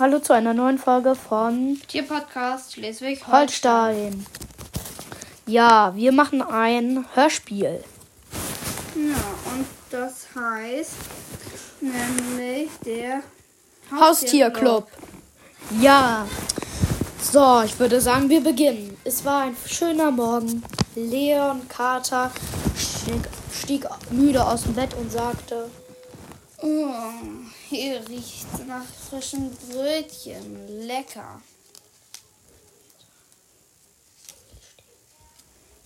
Hallo zu einer neuen Folge von Tierpodcast Schleswig Holstein. Ja, wir machen ein Hörspiel. Ja, und das heißt nämlich der Haustierclub. Ja. So, ich würde sagen, wir beginnen. Es war ein schöner Morgen. Leon Kater stieg, stieg müde aus dem Bett und sagte, Oh, hier riecht nach frischen Brötchen. Lecker.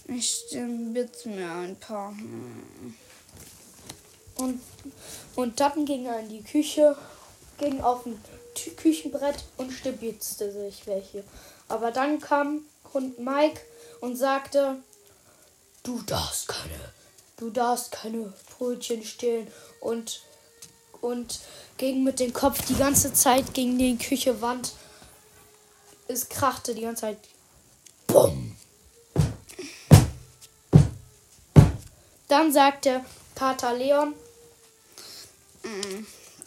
Ich stimbitz mir ein paar. Und, und dann ging er in die Küche, ging auf ein Küchenbrett und stibitzte sich welche. Aber dann kam Hund Mike und sagte, du darfst keine, du darfst keine Brötchen stehlen und, und ging mit dem Kopf die ganze Zeit gegen die Küchewand. Es krachte die ganze Zeit. Bumm. Dann sagte Kater Leon,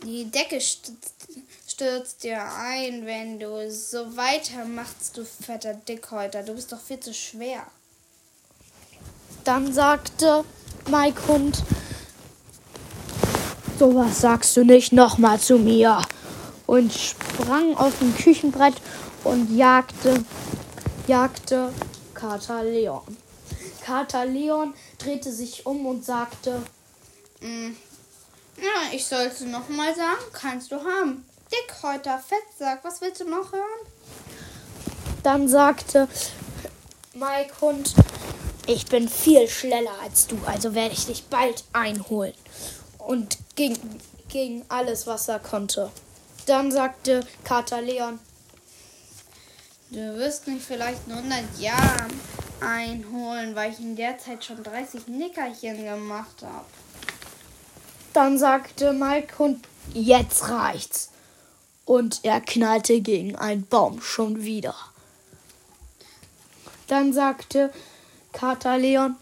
Die Decke stürzt, stürzt dir ein, wenn du so weitermachst, du fetter Dickhäuter. Du bist doch viel zu schwer. Dann sagte Mike Hund, sowas sagst du nicht nochmal zu mir. Und sprang auf dem Küchenbrett und jagte, jagte Kater Leon. Kater Leon drehte sich um und sagte, Mm. Ja, ich sollte noch mal sagen, kannst du haben. Dickhäuter, Fettsack, was willst du noch hören? dann sagte Mike Hund, ich bin viel schneller als du, also werde ich dich bald einholen. Und ging gegen alles, was er konnte. Dann sagte Kater Leon, Du wirst mich vielleicht in 100 Jahren einholen, weil ich in der Zeit schon 30 Nickerchen gemacht habe. Dann sagte Mike Hund, jetzt reicht's. Und er knallte gegen einen Baum schon wieder. Dann sagte Kater Leon,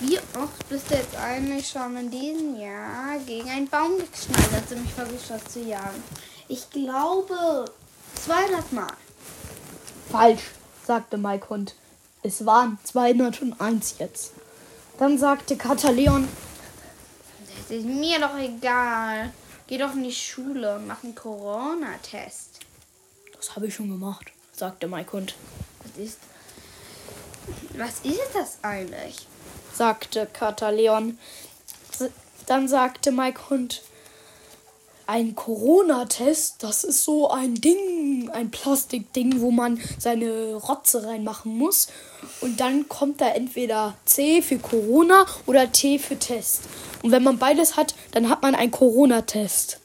Wie oft bist du jetzt eigentlich schon in diesem Jahr gegen einen Baum geknallt, als du mich versucht hast zu jagen? Ich glaube 200 Mal. falsch, sagte Mike Hund. Es waren 201 jetzt. Dann sagte Kater Leon, Das ist mir doch egal. Geh doch in die Schule und mach einen Corona-Test. das habe ich schon gemacht, sagte Mike Hund. Was ist. Was ist das eigentlich? sagte Kater Leon. S- Dann sagte Mike Hund, ein Corona-Test, das ist so ein Ding, ein Plastikding, wo man seine Rotze reinmachen muss. Und dann kommt da entweder C für Corona oder T für Test. Und wenn man beides hat, dann hat man einen Corona-Test.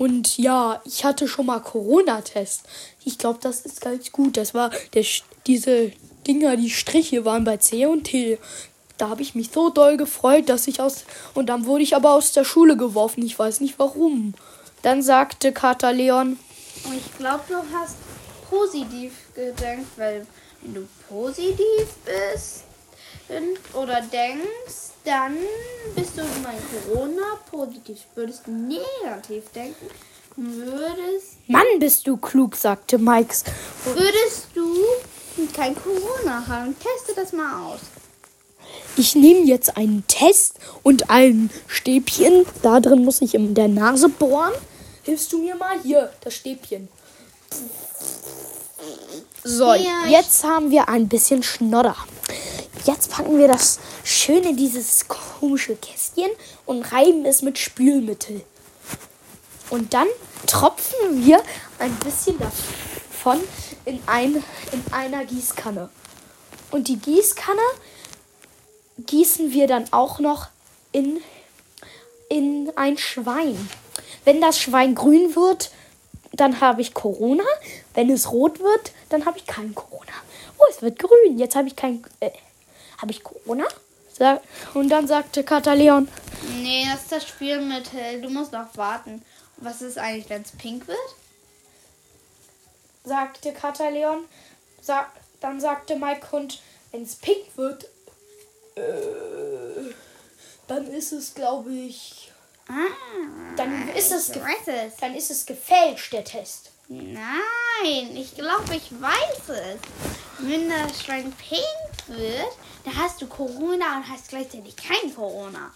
Und ja, ich hatte schon mal Corona-Test. Ich glaube, das ist ganz gut. Das war der, diese Dinger, die Striche waren bei C und T. Da habe ich mich so doll gefreut, dass ich aus. Und dann wurde ich aber aus der Schule geworfen. Ich weiß nicht warum. Dann sagte Kater Leon, ich glaube, du hast positiv gedacht, weil wenn du positiv bist oder denkst, dann bist du mein Corona positiv. Würdest du negativ denken, würdest, Mann, bist du klug, sagte Mikes. würdest du kein Corona haben. Teste das mal aus. Ich nehme jetzt einen Test und ein Stäbchen. Da drin muss ich in der Nase bohren. Hilfst du mir mal? Hier, das Stäbchen. So, Ja, jetzt haben wir ein bisschen Schnodder. Jetzt packen wir das schön in dieses komische Kästchen und reiben es mit Spülmittel. Und dann tropfen wir ein bisschen davon in, ein, in einer Gießkanne. Und die Gießkanne gießen wir dann auch noch in, in ein Schwein. Wenn das Schwein grün wird, dann habe ich Corona. Wenn es rot wird, dann habe ich kein Corona. Oh, es wird grün. Jetzt habe ich kein. Äh, habe ich Corona? Und dann sagte Kater Leon, Nee, das ist das Spielmittel. Du musst noch warten. Was ist eigentlich, wenn es pink wird? sagte Kater Leon. Sa dann sagte Mike Hund, wenn es pink wird, äh, dann ist es, glaube ich, Ah, Dann ist es. Dann ist es gefälscht, der Test. Nein, ich glaube, ich weiß es. Wenn das Schwein pink wird, dann hast du Corona und hast gleichzeitig kein Corona.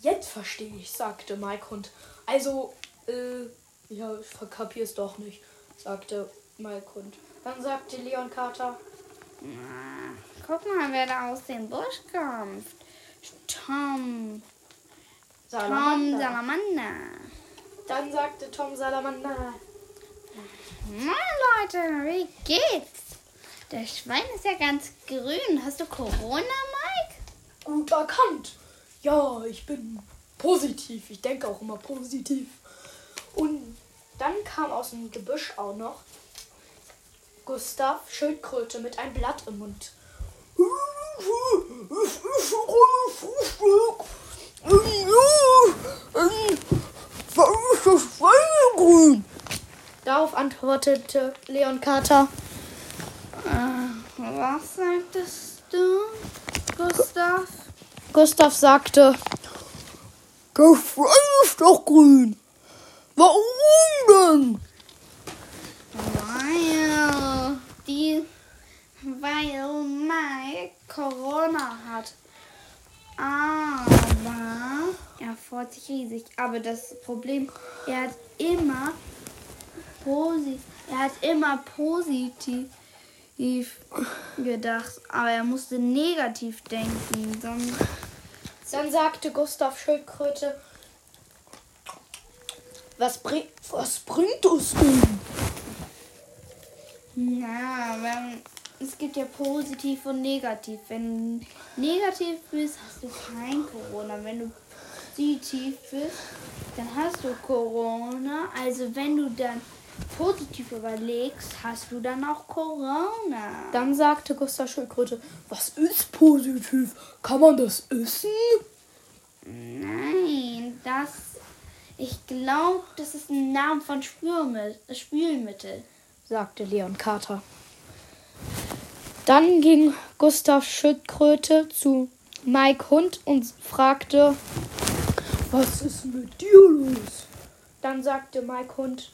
Jetzt verstehe ich, sagte Mike Hund. Also, äh, ja, ich verkapier's doch nicht, sagte Mike Hund. Dann sagte Leon Carter, Ah, guck mal, wer da aus dem Busch kommt. Tom. Tom Salamander. Salamander. Dann sagte Tom Salamander, Moin Leute, wie geht's? Der Schwein ist ja ganz grün. Hast du Corona, Mike? gut erkannt. Ja, ich bin positiv. Ich denke auch immer positiv. Und dann kam aus dem Gebüsch auch noch Gustav Schildkröte mit einem Blatt im Mund. Darauf antwortete Leon Carter. Was sagtest du, Gustav? Gustav sagte, das Schwein ist doch grün. Warum denn? Weil die, weil Mike Corona hat. Aber er freut sich riesig. Aber das Problem, er hat immer positiv, er hat immer positiv gedacht, aber er musste negativ denken. Sonst Dann sagte Gustav Schildkröte, was, bring, was bringt es denn? Na, wenn, es gibt ja positiv und negativ. Wenn du negativ bist, hast du kein Corona. Wenn du positiv bist, dann hast du Corona. Also wenn du dann positiv überlegst, hast du dann auch Corona. Dann sagte Gustav Schildkröte, was ist positiv? Kann man das essen? Nein, das. Ich glaube, das ist ein Name von Spülmittel. Spülmittel. sagte Leon Carter. Dann ging Gustav Schildkröte zu Mike Hund und fragte, was ist mit dir los? Dann sagte Mike Hund,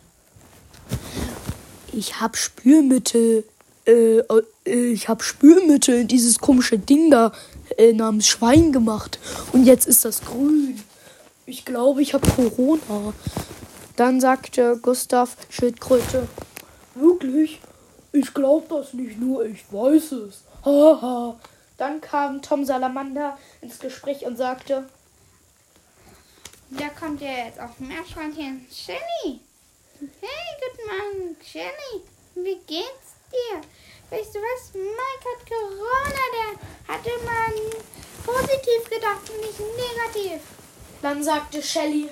ich hab Spülmittel, äh, äh, ich hab Spülmittel in dieses komische Ding da äh, namens Schwein gemacht und jetzt ist das grün. Ich glaube, ich habe Corona. Dann sagte Gustav Schildkröte, Wirklich? Ich glaube das nicht nur, ich weiß es. Haha. Dann kam Tom Salamander ins Gespräch und sagte, Da kommt ja jetzt auch Meerschweinchen. Shelly! Hey, guten Morgen, Shelly. Wie geht's dir? Weißt du was? Mike hat Corona. Der hat immer positiv gedacht und nicht negativ. dann sagte Shelly,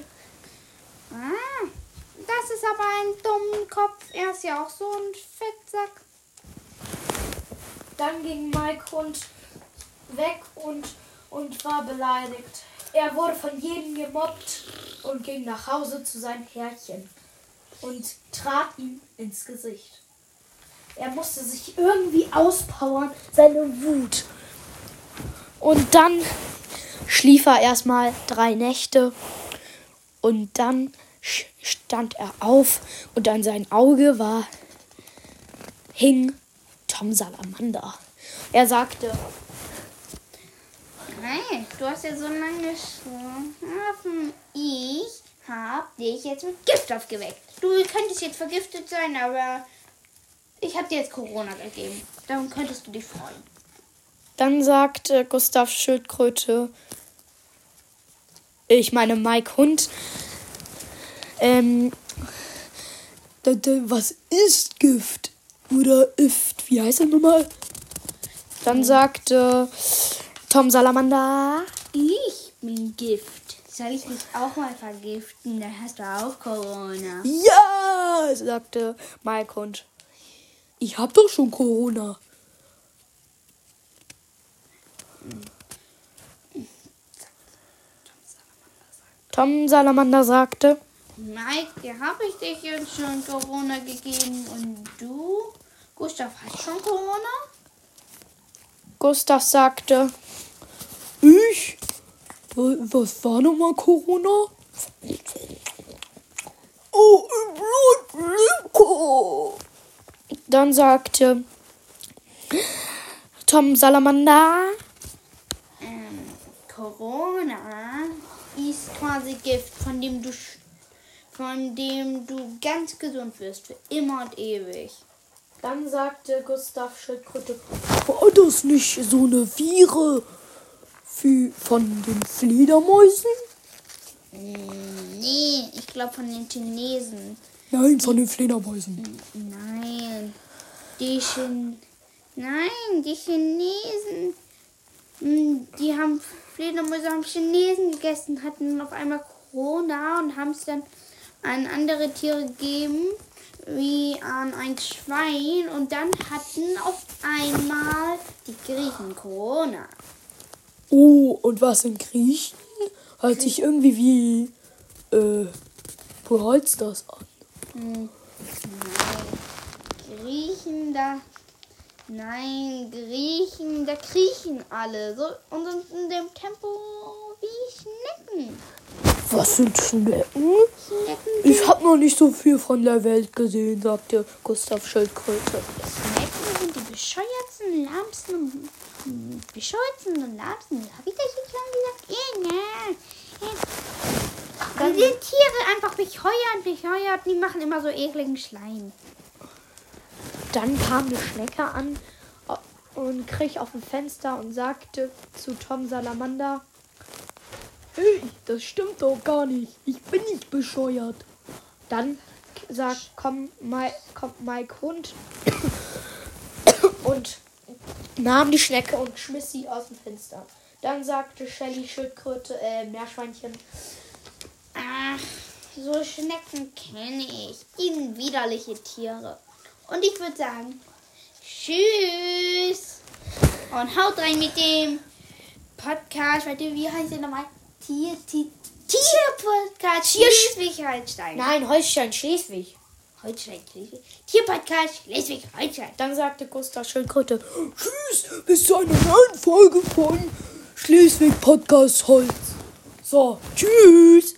Ah, das ist aber ein dummer Kopf. Er ist ja auch so ein Fettsack. dann ging Mike Hund weg und, und war beleidigt. Er wurde von jedem gemobbt und ging nach Hause zu seinem Herrchen und trat ihm ins Gesicht. Er musste sich irgendwie auspowern, seine Wut. Und dann schlief er erstmal drei Nächte und dann stand er auf und an sein Auge war hing Tom Salamander. Er sagte, Hey, du hast ja so lange geschlafen. Ich hab dich jetzt mit Gift aufgeweckt. Du könntest jetzt vergiftet sein, aber ich hab dir jetzt Corona gegeben. Darum könntest du dich freuen. dann sagte Gustav Schildkröte, ich meine Mike Hund, ähm, was ist Gift? Oder Ift, wie heißt er nochmal? Dann sagte Tom Salamander, Ich bin Gift. Soll ich dich auch mal vergiften? Dann hast du auch Corona. ja, sagte Mike Hund. Ich hab doch schon Corona. Tom Salamander sagte, Mike, dir habe ich dich jetzt schon Corona gegeben. Und du? Gustav, hast schon Corona? Gustav sagte, ich? Wa- Was war nochmal Corona? Oh, im Blut, Dann sagte Tom Salamander. Ähm, Corona ist quasi Gift, von dem du sch- von dem du ganz gesund wirst für immer und ewig. Dann sagte Gustav Schildkröte, war das nicht so eine Viere von den Fledermäusen? Nee, ich glaube von den Chinesen. Nein, von den Fledermäusen. Nein. Die Chin Nein, die Chinesen. Die haben Fledermäuse haben Chinesen gegessen, hatten auf einmal Corona und haben es dann an andere Tiere gegeben, wie an ein Schwein. Und dann hatten auf einmal die Griechen Corona. Oh, und was in Griechen? Hört sich irgendwie wie, äh, Brawl das an. Hm, Nein. Griechen, da. Nein, Griechen, da kriechen alle. So, und sind in dem Tempo wie Schnecken. Was sind Schnecken? Schnecken, Ich hab noch nicht so viel von der Welt gesehen, sagte Gustav Schildkröte. Schnecken die bescheuertsten, lahmsten und hm, bescheuertsten und lahmsten. Hab ich das jetzt schon gesagt? Ja, ja. Die sind Tiere einfach bescheuert, bescheuert. Die machen immer so ekligen Schleim. Dann kam eine Schnecke an äh, und krieg auf dem Fenster und sagte zu Tom Salamander, Hey, das stimmt doch gar nicht. Ich bin nicht bescheuert. Dann sagt, komm, Mike, kommt Mike Hund und nahm die Schnecke und schmiss sie aus dem Fenster. Dann sagte Shelly Schildkröte, äh, Meerschweinchen, Ach, so Schnecken kenne ich. Die sind widerliche Tiere. Und ich würde sagen, tschüss. Und haut rein mit dem Podcast. Warte, wie heißt der nochmal? Tier, Tier, Tierpodcast Tier- Schleswig-Holstein. nein, Holstein, Schleswig. Holstein, Schleswig. Tierpodcast Schleswig-Holstein. Dann sagte Gustav Schildkröte, Tschüss, bis zu einer neuen Folge von Schleswig Podcast Holz. So, tschüss.